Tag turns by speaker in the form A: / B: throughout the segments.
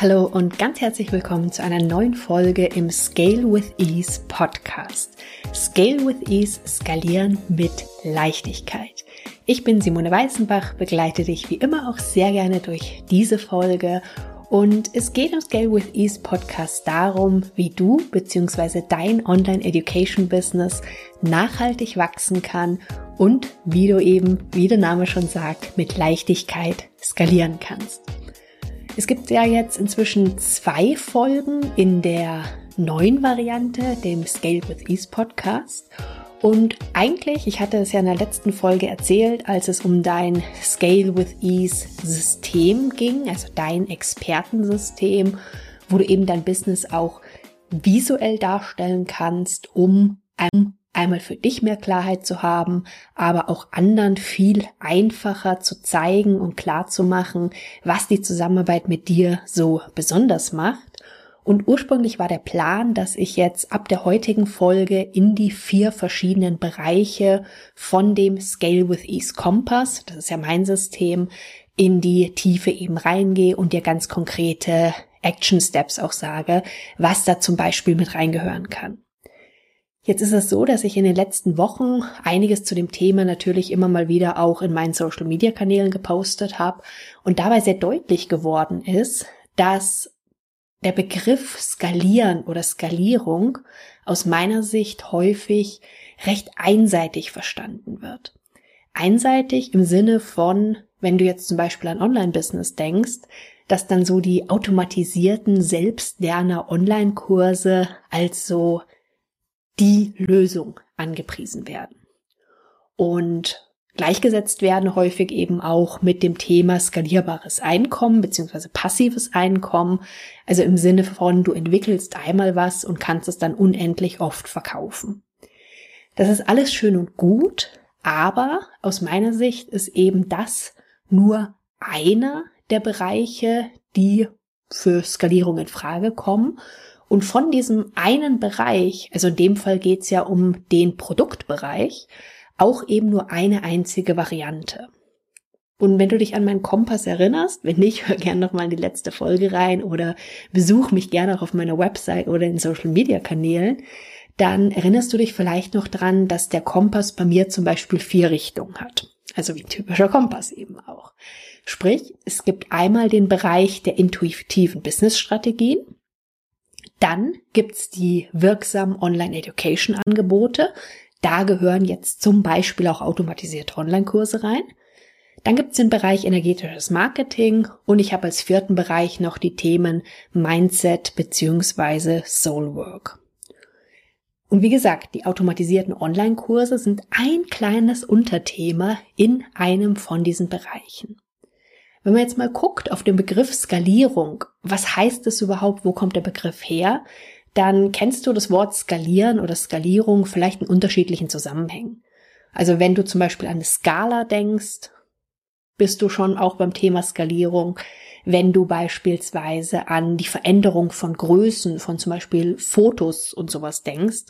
A: Hallo und ganz herzlich willkommen zu einer neuen Folge im Scale with Ease Podcast. Scale with Ease, skalieren mit Leichtigkeit. Ich bin Simone Weißenbach, begleite dich wie immer auch sehr gerne durch diese Folge und es geht im Scale with Ease Podcast darum, wie du bzw. dein Online Education Business nachhaltig wachsen kann und wie du eben, wie der Name schon sagt, mit Leichtigkeit skalieren kannst. Es gibt ja jetzt inzwischen zwei Folgen in der neuen Variante, dem Scale with Ease Podcast. Und eigentlich, ich hatte es ja in der letzten Folge erzählt, als es um dein Scale with Ease System ging, also dein Expertensystem, wo du eben dein Business auch visuell darstellen kannst, um einmal für dich mehr Klarheit zu haben, aber auch anderen viel einfacher zu zeigen und klar zu machen, was die Zusammenarbeit mit dir so besonders macht. Und ursprünglich war der Plan, dass ich jetzt ab der heutigen Folge in die vier verschiedenen Bereiche von dem Scale with Ease Kompass, das ist ja mein System, in die Tiefe eben reingehe und dir ganz konkrete Action Steps auch sage, was da zum Beispiel mit reingehören kann. Jetzt ist es so, dass ich in den letzten Wochen einiges zu dem Thema natürlich immer mal wieder auch in meinen Social-Media-Kanälen gepostet habe und dabei sehr deutlich geworden ist, dass der Begriff skalieren oder Skalierung aus meiner Sicht häufig recht einseitig verstanden wird. Einseitig im Sinne von, wenn du jetzt zum Beispiel an Online-Business denkst, dass dann so die automatisierten Selbstlerner-Online-Kurse als so die Lösung angepriesen werden. Und gleichgesetzt werden häufig eben auch mit dem Thema skalierbares Einkommen beziehungsweise passives Einkommen. Also im Sinne von, du entwickelst einmal was und kannst es dann unendlich oft verkaufen. Das ist alles schön und gut, aber aus meiner Sicht ist eben das nur einer der Bereiche, die für Skalierung in Frage kommen und von diesem einen Bereich, also in dem Fall geht's ja um den Produktbereich, auch eben nur eine einzige Variante. Und wenn du dich an meinen Kompass erinnerst, wenn nicht, hör gerne nochmal in die letzte Folge rein oder besuch mich gerne auch auf meiner Website oder in Social Media Kanälen, dann erinnerst du dich vielleicht noch dran, dass der Kompass bei mir zum Beispiel vier Richtungen hat. Also wie ein typischer Kompass eben auch. Sprich, es gibt einmal den Bereich der intuitiven Business-Strategien. Dann gibt's die wirksamen Online-Education-Angebote. Da gehören jetzt zum Beispiel auch automatisierte Online-Kurse rein. Dann gibt's den Bereich energetisches Marketing und ich habe als vierten Bereich noch die Themen Mindset beziehungsweise Soulwork. Und wie gesagt, die automatisierten Online-Kurse sind ein kleines Unterthema in einem von diesen Bereichen. Wenn man jetzt mal guckt auf den Begriff Skalierung, was heißt es überhaupt, wo kommt der Begriff her, dann kennst du das Wort skalieren oder Skalierung vielleicht in unterschiedlichen Zusammenhängen. Also wenn du zum Beispiel an eine Skala denkst, bist du schon auch beim Thema Skalierung. Wenn du beispielsweise an die Veränderung von Größen, von zum Beispiel Fotos und sowas denkst,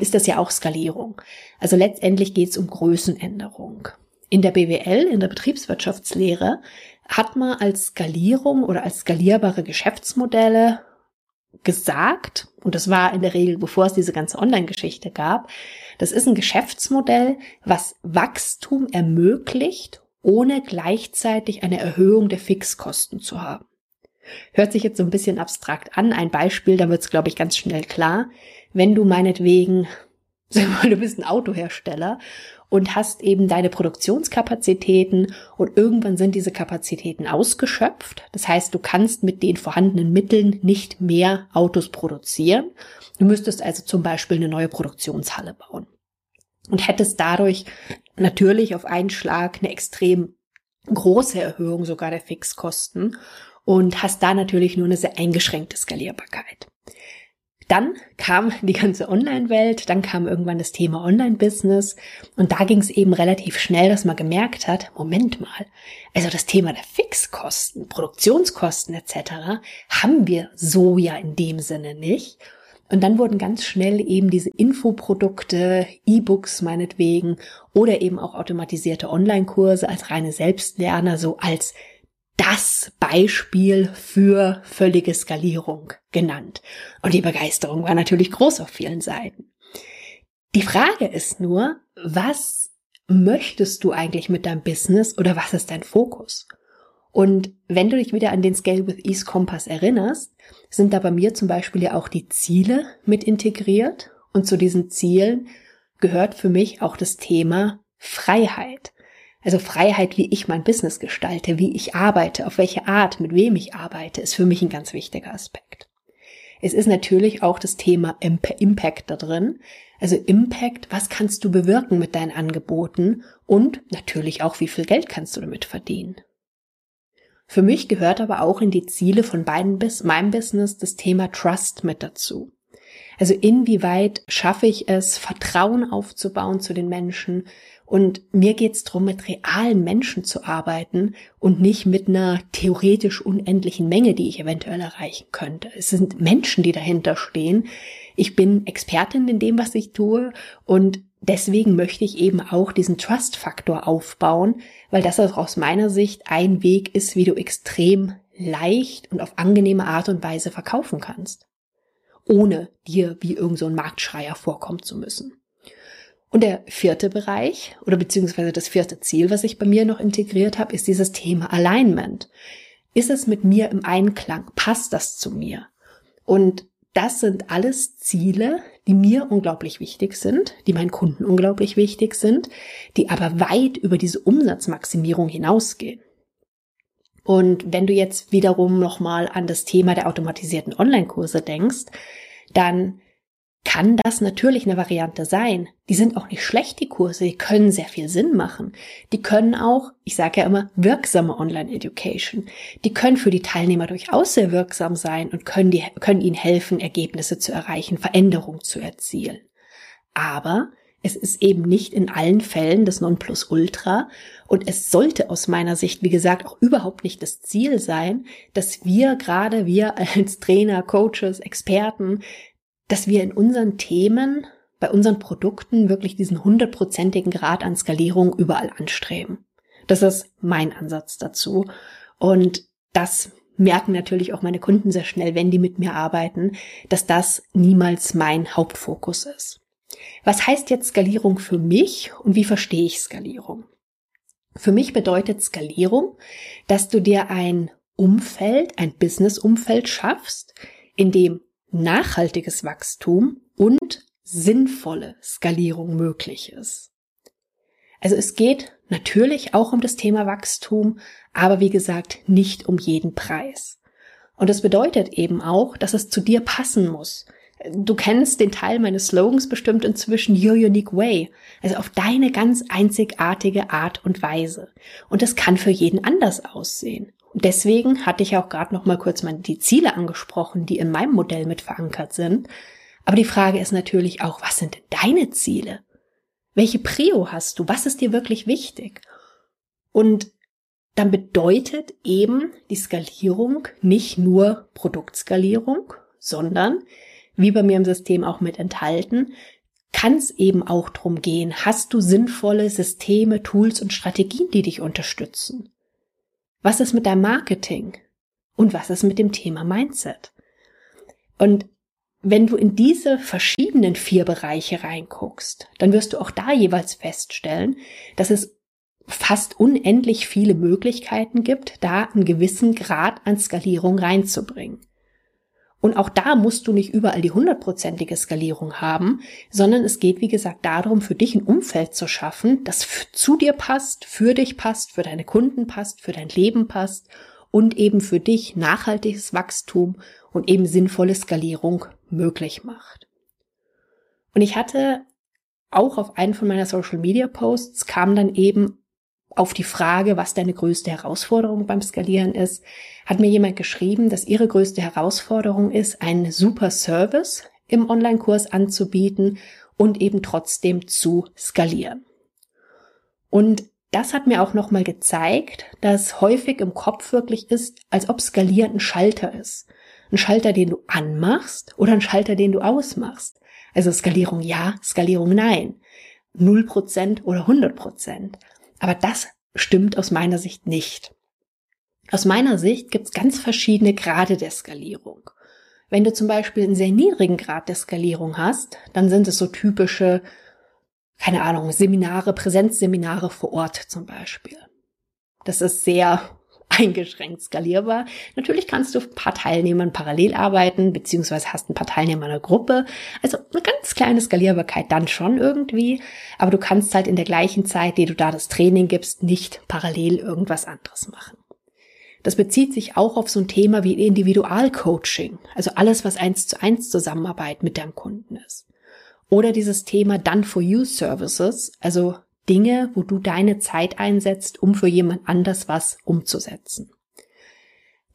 A: ist das ja auch Skalierung. Also letztendlich geht es um Größenänderung. In der BWL, in der Betriebswirtschaftslehre, hat man als Skalierung oder als skalierbare Geschäftsmodelle gesagt, und das war in der Regel, bevor es diese ganze Online-Geschichte gab, das ist ein Geschäftsmodell, was Wachstum ermöglicht, ohne gleichzeitig eine Erhöhung der Fixkosten zu haben. Hört sich jetzt so ein bisschen abstrakt an. Ein Beispiel, da wird es, glaube ich, ganz schnell klar. Wenn du meinetwegen, du bist ein Autohersteller und hast eben deine Produktionskapazitäten und irgendwann sind diese Kapazitäten ausgeschöpft. Das heißt, du kannst mit den vorhandenen Mitteln nicht mehr Autos produzieren. Du müsstest also zum Beispiel eine neue Produktionshalle bauen und hättest dadurch natürlich auf einen Schlag eine extrem große Erhöhung sogar der Fixkosten und hast da natürlich nur eine sehr eingeschränkte Skalierbarkeit. Dann kam die ganze Online-Welt, dann kam irgendwann das Thema Online-Business und da ging es eben relativ schnell, dass man gemerkt hat, Moment mal, also das Thema der Fixkosten, Produktionskosten etc. haben wir so ja in dem Sinne nicht. Und dann wurden ganz schnell eben diese Infoprodukte, E-Books meinetwegen oder eben auch automatisierte Online-Kurse als reine Selbstlerner so als das Beispiel für völlige Skalierung genannt. Und die Begeisterung war natürlich groß auf vielen Seiten. Die Frage ist nur, was möchtest du eigentlich mit deinem Business oder was ist dein Fokus? Und wenn du dich wieder an den Scale with Ease Kompass erinnerst, sind da bei mir zum Beispiel ja auch die Ziele mit integriert. Und zu diesen Zielen gehört für mich auch das Thema Freiheit. Also Freiheit, wie ich mein Business gestalte, wie ich arbeite, auf welche Art, mit wem ich arbeite, ist für mich ein ganz wichtiger Aspekt. Es ist natürlich auch das Thema Impact da drin. Also Impact, was kannst du bewirken mit deinen Angeboten und natürlich auch, wie viel Geld kannst du damit verdienen. Für mich gehört aber auch in die Ziele von meinem Business das Thema Trust mit dazu. Also inwieweit schaffe ich es, Vertrauen aufzubauen zu den Menschen? Und mir geht es darum, mit realen Menschen zu arbeiten und nicht mit einer theoretisch unendlichen Menge, die ich eventuell erreichen könnte. Es sind Menschen, die dahinter stehen. Ich bin Expertin in dem, was ich tue und deswegen möchte ich eben auch diesen Trust-Faktor aufbauen, weil das auch aus meiner Sicht ein Weg ist, wie du extrem leicht und auf angenehme Art und Weise verkaufen kannst ohne dir wie irgend so Marktschreier vorkommen zu müssen. Und der vierte Bereich oder beziehungsweise das vierte Ziel, was ich bei mir noch integriert habe, ist dieses Thema Alignment. Ist es mit mir im Einklang? Passt das zu mir? Und das sind alles Ziele, die mir unglaublich wichtig sind, die meinen Kunden unglaublich wichtig sind, die aber weit über diese Umsatzmaximierung hinausgehen. Und wenn du jetzt wiederum nochmal an das Thema der automatisierten Online-Kurse denkst, dann kann das natürlich eine Variante sein. Die sind auch nicht schlecht, die Kurse, die können sehr viel Sinn machen. Die können auch, ich sage ja immer, wirksame Online-Education. Die können für die Teilnehmer durchaus sehr wirksam sein und können, die, können ihnen helfen, Ergebnisse zu erreichen, Veränderungen zu erzielen. Aber es ist eben nicht in allen Fällen das Nonplusultra und es sollte aus meiner Sicht, wie gesagt, auch überhaupt nicht das Ziel sein, dass wir gerade wir als Trainer, Coaches, Experten, dass wir in unseren Themen, bei unseren Produkten wirklich diesen hundertprozentigen Grad an Skalierung überall anstreben. Das ist mein Ansatz dazu und das merken natürlich auch meine Kunden sehr schnell, wenn die mit mir arbeiten, dass das niemals mein Hauptfokus ist. Was heißt jetzt Skalierung für mich und wie verstehe ich Skalierung? Für mich bedeutet Skalierung, dass du dir ein Umfeld, ein Business-Umfeld schaffst, in dem nachhaltiges Wachstum und sinnvolle Skalierung möglich ist. Also es geht natürlich auch um das Thema Wachstum, aber wie gesagt, nicht um jeden Preis. Und das bedeutet eben auch, dass es zu dir passen muss. Du kennst den Teil meines Slogans bestimmt inzwischen Your Unique Way, also auf deine ganz einzigartige Art und Weise. Und das kann für jeden anders aussehen. Und deswegen hatte ich auch gerade noch mal kurz mal die Ziele angesprochen, die in meinem Modell mit verankert sind. Aber die Frage ist natürlich auch, was sind deine Ziele? Welche Prio hast du? Was ist dir wirklich wichtig? Und dann bedeutet eben die Skalierung nicht nur Produktskalierung, sondern wie bei mir im System auch mit enthalten, kann es eben auch drum gehen, hast du sinnvolle Systeme, Tools und Strategien, die dich unterstützen? Was ist mit deinem Marketing? Und was ist mit dem Thema Mindset? Und wenn du in diese verschiedenen vier Bereiche reinguckst, dann wirst du auch da jeweils feststellen, dass es fast unendlich viele Möglichkeiten gibt, da einen gewissen Grad an Skalierung reinzubringen. Und auch da musst du nicht überall die hundertprozentige Skalierung haben, sondern es geht, wie gesagt, darum, für dich ein Umfeld zu schaffen, das zu dir passt, für dich passt, für deine Kunden passt, für dein Leben passt und eben für dich nachhaltiges Wachstum und eben sinnvolle Skalierung möglich macht. Und ich hatte auch auf einen von meiner Social Media Posts kam dann eben auf die Frage, was deine größte Herausforderung beim Skalieren ist, hat mir jemand geschrieben, dass ihre größte Herausforderung ist, einen super Service im Online-Kurs anzubieten und eben trotzdem zu skalieren. Und das hat mir auch nochmal gezeigt, dass häufig im Kopf wirklich ist, als ob Skalieren ein Schalter ist. Ein Schalter, den du anmachst oder ein Schalter, den du ausmachst. Also Skalierung ja, Skalierung nein. 0% oder 100%. Aber das stimmt aus meiner Sicht nicht. Aus meiner Sicht gibt es ganz verschiedene Grade der Skalierung. Wenn du zum Beispiel einen sehr niedrigen Grad der Skalierung hast, dann sind es so typische, keine Ahnung, Seminare, Präsenzseminare vor Ort zum Beispiel. Das ist sehr eingeschränkt skalierbar. Natürlich kannst du ein paar Teilnehmern parallel arbeiten, beziehungsweise hast ein paar Teilnehmer in der Gruppe. Also eine ganz kleine Skalierbarkeit dann schon irgendwie. Aber du kannst halt in der gleichen Zeit, die du da das Training gibst, nicht parallel irgendwas anderes machen. Das bezieht sich auch auf so ein Thema wie Individualcoaching, also alles, was eins zu eins Zusammenarbeit mit deinem Kunden ist. Oder dieses Thema Done for You Services, also Dinge, wo du deine Zeit einsetzt, um für jemand anders was umzusetzen.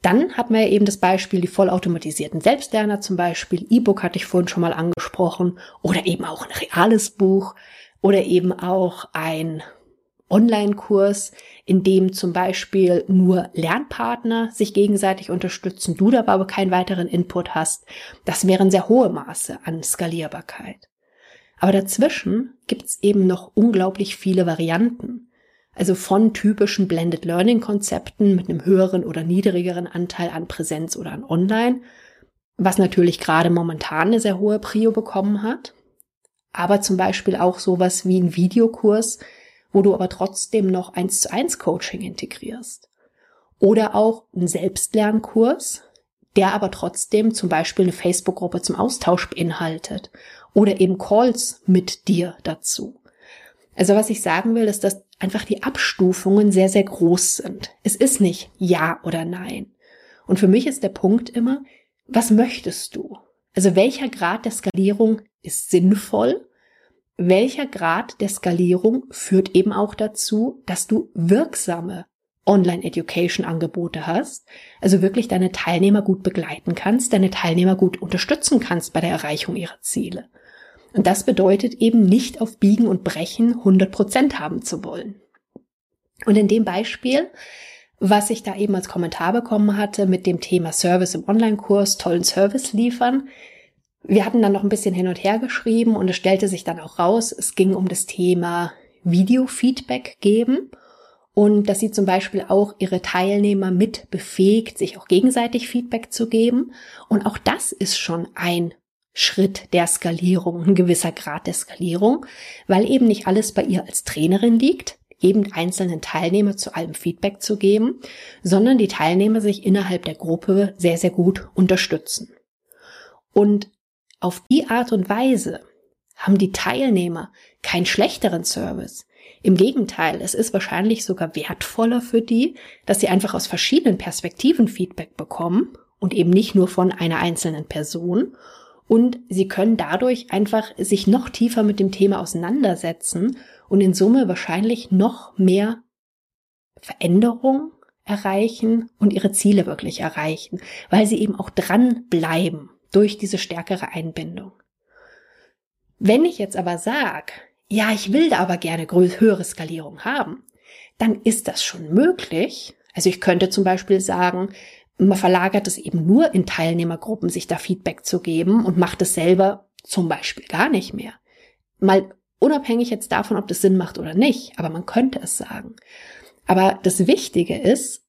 A: Dann hat man ja eben das Beispiel, die vollautomatisierten Selbstlerner zum Beispiel. E-Book hatte ich vorhin schon mal angesprochen. Oder eben auch ein reales Buch. Oder eben auch ein Online-Kurs, in dem zum Beispiel nur Lernpartner sich gegenseitig unterstützen, du dabei aber keinen weiteren Input hast, das wären sehr hohe Maße an Skalierbarkeit. Aber dazwischen gibt's eben noch unglaublich viele Varianten. Also von typischen Blended Learning Konzepten mit einem höheren oder niedrigeren Anteil an Präsenz oder an Online, was natürlich gerade momentan eine sehr hohe Prio bekommen hat. Aber zum Beispiel auch sowas wie ein Videokurs, wo du aber trotzdem noch eins zu eins Coaching integrierst. Oder auch ein Selbstlernkurs, der aber trotzdem zum Beispiel eine Facebook-Gruppe zum Austausch beinhaltet oder eben Calls mit dir dazu. Also was ich sagen will, ist, dass einfach die Abstufungen sehr, sehr groß sind. Es ist nicht Ja oder Nein. Und für mich ist der Punkt immer, was möchtest du? Also welcher Grad der Skalierung ist sinnvoll welcher Grad der Skalierung führt eben auch dazu, dass du wirksame Online-Education-Angebote hast, also wirklich deine Teilnehmer gut begleiten kannst, deine Teilnehmer gut unterstützen kannst bei der Erreichung ihrer Ziele. Und das bedeutet eben nicht auf Biegen und Brechen 100 Prozent haben zu wollen. Und in dem Beispiel, was ich da eben als Kommentar bekommen hatte mit dem Thema Service im Online-Kurs, tollen Service liefern, wir hatten dann noch ein bisschen hin und her geschrieben und es stellte sich dann auch raus, es ging um das Thema Video-Feedback geben und dass sie zum Beispiel auch ihre Teilnehmer mit befähigt, sich auch gegenseitig Feedback zu geben. Und auch das ist schon ein Schritt der Skalierung, ein gewisser Grad der Skalierung, weil eben nicht alles bei ihr als Trainerin liegt, eben einzelnen Teilnehmer zu allem Feedback zu geben, sondern die Teilnehmer sich innerhalb der Gruppe sehr, sehr gut unterstützen. Und auf die Art und Weise haben die Teilnehmer keinen schlechteren Service. Im Gegenteil, es ist wahrscheinlich sogar wertvoller für die, dass sie einfach aus verschiedenen Perspektiven Feedback bekommen und eben nicht nur von einer einzelnen Person. Und sie können dadurch einfach sich noch tiefer mit dem Thema auseinandersetzen und in Summe wahrscheinlich noch mehr Veränderung erreichen und ihre Ziele wirklich erreichen, weil sie eben auch dranbleiben durch diese stärkere Einbindung. Wenn ich jetzt aber sage, ja, ich will da aber gerne höhere Skalierung haben, dann ist das schon möglich. Also ich könnte zum Beispiel sagen, man verlagert es eben nur in Teilnehmergruppen, sich da Feedback zu geben und macht es selber zum Beispiel gar nicht mehr. Mal unabhängig jetzt davon, ob das Sinn macht oder nicht, aber man könnte es sagen. Aber das Wichtige ist,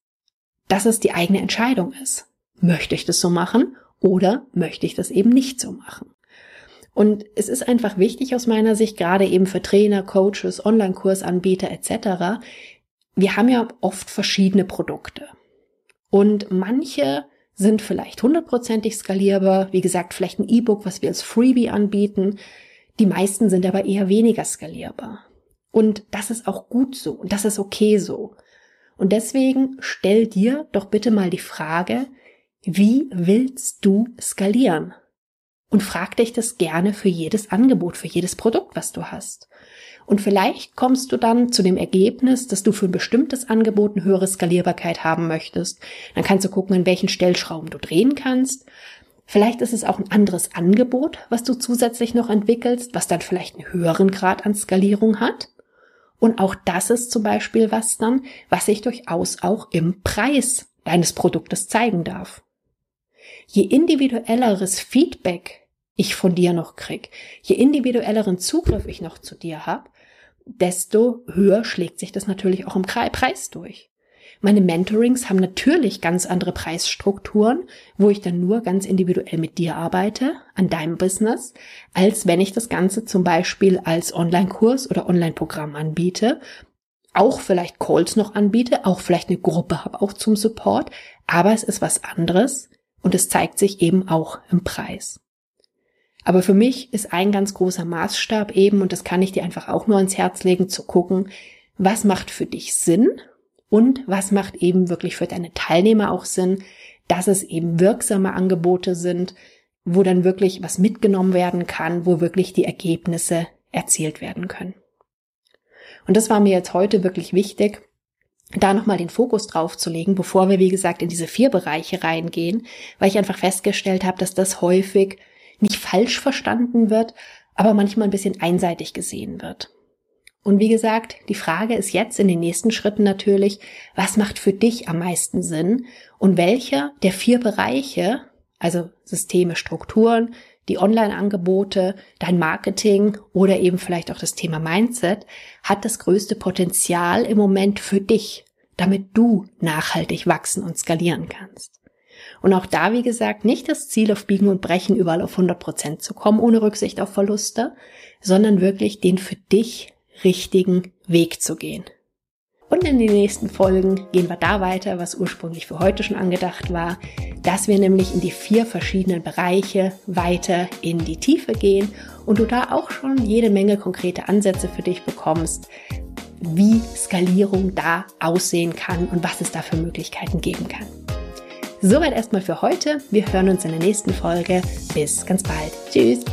A: dass es die eigene Entscheidung ist. Möchte ich das so machen oder möchte ich das eben nicht so machen? Und es ist einfach wichtig aus meiner Sicht, gerade eben für Trainer, Coaches, Online-Kursanbieter etc. Wir haben ja oft verschiedene Produkte. Und manche sind vielleicht hundertprozentig skalierbar. Wie gesagt, vielleicht ein E-Book, was wir als Freebie anbieten. Die meisten sind aber eher weniger skalierbar. Und das ist auch gut so. Und das ist okay so. Und deswegen stell dir doch bitte mal die Frage, wie willst du skalieren? Und frag dich das gerne für jedes Angebot, für jedes Produkt, was du hast. Und vielleicht kommst du dann zu dem Ergebnis, dass du für ein bestimmtes Angebot eine höhere Skalierbarkeit haben möchtest. Dann kannst du gucken, in welchen Stellschrauben du drehen kannst. Vielleicht ist es auch ein anderes Angebot, was du zusätzlich noch entwickelst, was dann vielleicht einen höheren Grad an Skalierung hat. Und auch das ist zum Beispiel was dann, was sich durchaus auch im Preis deines Produktes zeigen darf je individuelleres Feedback ich von dir noch krieg, je individuelleren Zugriff ich noch zu dir habe, desto höher schlägt sich das natürlich auch im Preis durch. Meine Mentorings haben natürlich ganz andere Preisstrukturen, wo ich dann nur ganz individuell mit dir arbeite, an deinem Business, als wenn ich das Ganze zum Beispiel als Online-Kurs oder Online-Programm anbiete, auch vielleicht Calls noch anbiete, auch vielleicht eine Gruppe habe, auch zum Support, aber es ist was anderes und es zeigt sich eben auch im Preis. Aber für mich ist ein ganz großer Maßstab eben, und das kann ich dir einfach auch nur ans Herz legen, zu gucken, was macht für dich Sinn und was macht eben wirklich für deine Teilnehmer auch Sinn, dass es eben wirksame Angebote sind, wo dann wirklich was mitgenommen werden kann, wo wirklich die Ergebnisse erzielt werden können. Und das war mir jetzt heute wirklich wichtig, da nochmal den Fokus drauf zu legen, bevor wir, wie gesagt, in diese vier Bereiche reingehen, weil ich einfach festgestellt habe, dass das häufig nicht falsch verstanden wird, aber manchmal ein bisschen einseitig gesehen wird. Und wie gesagt, die Frage ist jetzt in den nächsten Schritten natürlich, was macht für dich am meisten Sinn und welcher der vier Bereiche, also Systeme, Strukturen, die Online-Angebote, dein Marketing oder eben vielleicht auch das Thema Mindset, hat das größte Potenzial im Moment für dich, damit du nachhaltig wachsen und skalieren kannst. Und auch da, wie gesagt, nicht das Ziel auf Biegen und Brechen überall auf 100 Prozent zu kommen, ohne Rücksicht auf Verluste, sondern wirklich den für dich richtigen Weg zu gehen. Und in den nächsten Folgen gehen wir da weiter, was ursprünglich für heute schon angedacht war, dass wir nämlich in die vier verschiedenen Bereiche weiter in die Tiefe gehen und du da auch schon jede Menge konkrete Ansätze für dich bekommst, wie Skalierung da aussehen kann und was es da für Möglichkeiten geben kann. Soweit erstmal für heute. Wir hören uns in der nächsten Folge. Bis ganz bald. Tschüss.